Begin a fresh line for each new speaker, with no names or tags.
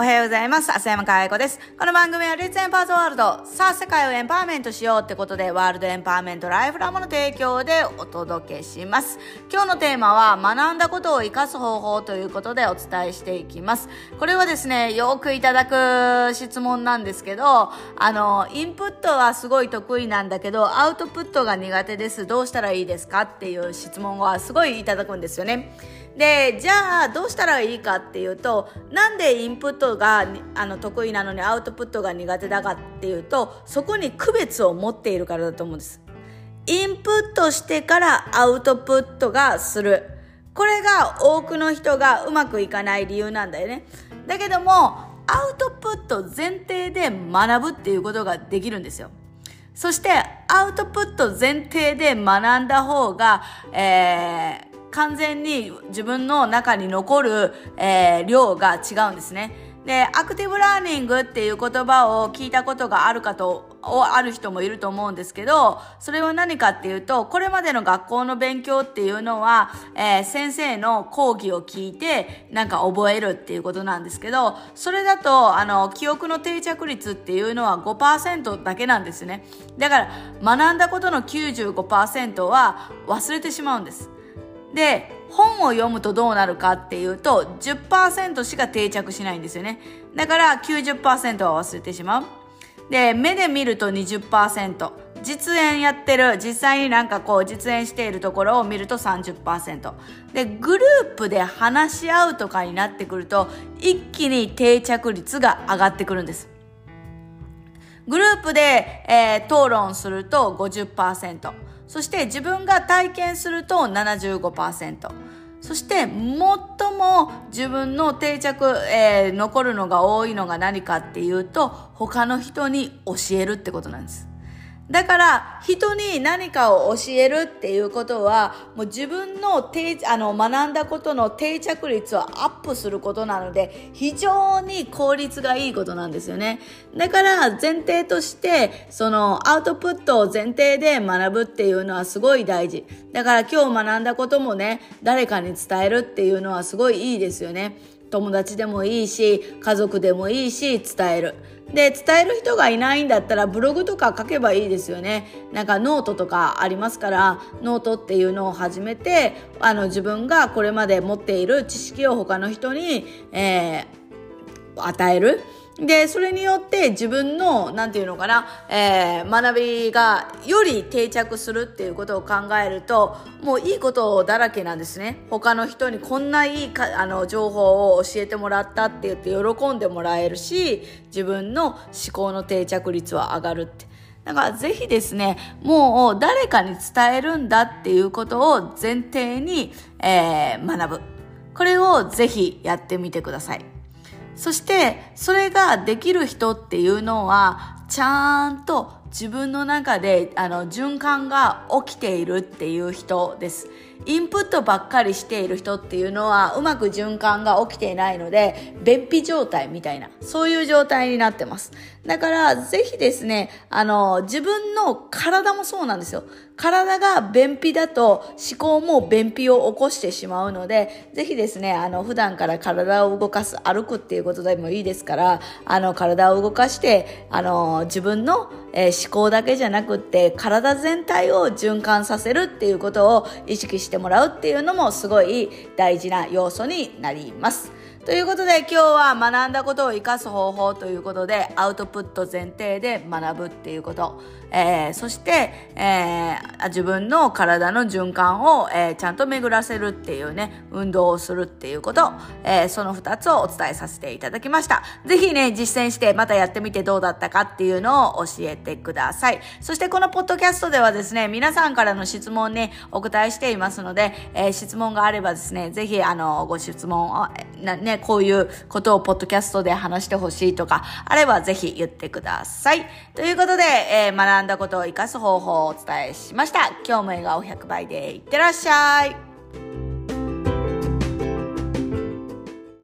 おはようございます。浅山かえ子です。この番組はレッツエンパワーズワールド。さあ、世界をエンパワーメントしようってことで、ワールドエンパワーメントライフラムの提供でお届けします。今日のテーマは、学んだことを活かす方法ということでお伝えしていきます。これはですね、よくいただく質問なんですけど、あの、インプットはすごい得意なんだけど、アウトプットが苦手です。どうしたらいいですかっていう質問はすごいいただくんですよね。でじゃあどうしたらいいかっていうとなんでインプットがあの得意なのにアウトプットが苦手だかっていうとそこに区別を持っているからだと思うんです。インプットしてからアウトプットがする。これが多くの人がうまくいかない理由なんだよね。だけどもアウトプット前提で学ぶっていうことができるんですよ。そしてアウトプット前提で学んだ方が、えー完全に自分の中に残る、えー、量が違うんですね。で、アクティブラーニングっていう言葉を聞いたことがあるかと、ある人もいると思うんですけど、それは何かっていうと、これまでの学校の勉強っていうのは、えー、先生の講義を聞いて、なんか覚えるっていうことなんですけど、それだと、あの、記憶の定着率っていうのは5%だけなんですね。だから、学んだことの95%は忘れてしまうんです。で本を読むとどうなるかっていうと10%しか定着しないんですよね。だから90%は忘れてしまう。で目で見ると20%実演やってる実際になんかこう実演しているところを見ると30%でグループで話し合うとかになってくると一気に定着率が上がってくるんです。グループで、えー、討論すると50%そして自分が体験すると75%。そして最も自分の定着、えー、残るのが多いのが何かっていうと他の人に教えるってことなんです。だから人に何かを教えるっていうことはもう自分の定あの学んだことの定着率をアップすることなので非常に効率がいいことなんですよね。だから前提としてそのアウトプットを前提で学ぶっていうのはすごい大事。だから今日学んだこともね誰かに伝えるっていうのはすごいいいですよね。友達でもいいし家族でもいいし伝える。で伝える人がいないんだったらブログとか書けばいいですよねなんかノートとかありますからノートっていうのを始めてあの自分がこれまで持っている知識を他の人に、えー、与えるで、それによって自分の、なんていうのかな、えー、学びがより定着するっていうことを考えると、もういいことだらけなんですね。他の人にこんないいか、あの、情報を教えてもらったって言って喜んでもらえるし、自分の思考の定着率は上がるって。だからぜひですね、もう誰かに伝えるんだっていうことを前提に、えー、学ぶ。これをぜひやってみてください。そしてそれができる人っていうのはちゃんと自分の中であの循環が起きているっていう人です。インプットばっかりしている人っていうのはうまく循環が起きていないので便秘状態みたいなそういう状態になってますだからぜひですねあの自分の体もそうなんですよ体が便秘だと思考も便秘を起こしてしまうのでぜひですねあの普段から体を動かす歩くっていうことでもいいですからあの体を動かしてあの自分の、えー、思考だけじゃなくって体全体を循環させるっていうことを意識してもらうっていうのもすごい大事な要素になります。ということで今日は学んだことを活かす方法ということでアウトプット前提で学ぶっていうこと、えー、そして、えー、自分の体の循環を、えー、ちゃんと巡らせるっていうね運動をするっていうこと、えその2つをお伝えさせていただきました。ぜひね実践してまたやってみてどうだったかっていうのを教えてください。そしてこのポッドキャストではですね皆さんからの質問にお答えしていますので、え質問があればですねぜひあのご質問をなねね、こういうことをポッドキャストで話してほしいとか、あればぜひ言ってください。ということで、えー、学んだことを活かす方法をお伝えしました。今日も笑顔100倍でいってらっしゃい。